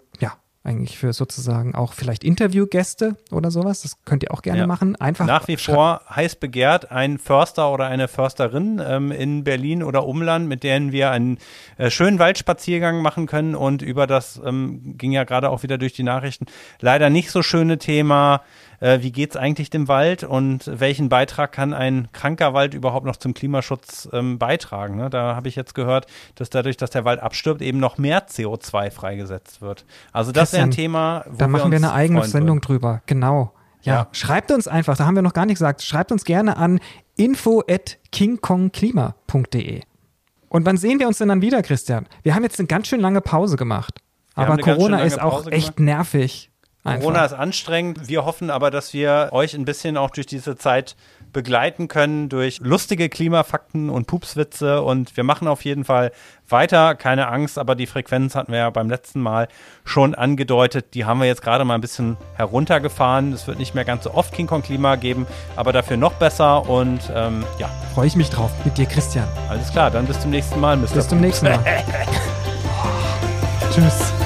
eigentlich für sozusagen auch vielleicht Interviewgäste oder sowas. Das könnt ihr auch gerne ja. machen. Einfach nach wie vor heiß begehrt ein Förster oder eine Försterin ähm, in Berlin oder Umland, mit denen wir einen äh, schönen Waldspaziergang machen können und über das ähm, ging ja gerade auch wieder durch die Nachrichten leider nicht so schöne Thema äh, wie geht es eigentlich dem Wald und welchen Beitrag kann ein kranker Wald überhaupt noch zum Klimaschutz ähm, beitragen. Ne? Da habe ich jetzt gehört, dass dadurch, dass der Wald abstirbt, eben noch mehr CO2 freigesetzt wird. Also das ist ein Thema, wo Da machen wir, wir eine eigene Sendung würden. drüber, genau. Ja, ja, schreibt uns einfach, da haben wir noch gar nicht gesagt, schreibt uns gerne an info at kingkongklima.de. Und wann sehen wir uns denn dann wieder, Christian? Wir haben jetzt eine ganz schön lange Pause gemacht. Aber Corona ist auch echt nervig. Einfach. Corona ist anstrengend. Wir hoffen aber, dass wir euch ein bisschen auch durch diese Zeit begleiten können durch lustige Klimafakten und Pupswitze und wir machen auf jeden Fall weiter, keine Angst, aber die Frequenz hatten wir ja beim letzten Mal schon angedeutet, die haben wir jetzt gerade mal ein bisschen heruntergefahren. Es wird nicht mehr ganz so oft King Kong Klima geben, aber dafür noch besser und ähm, ja. Freue ich mich drauf mit dir, Christian. Alles klar, dann bis zum nächsten Mal, Mr. Bis zum nächsten Mal. Tschüss.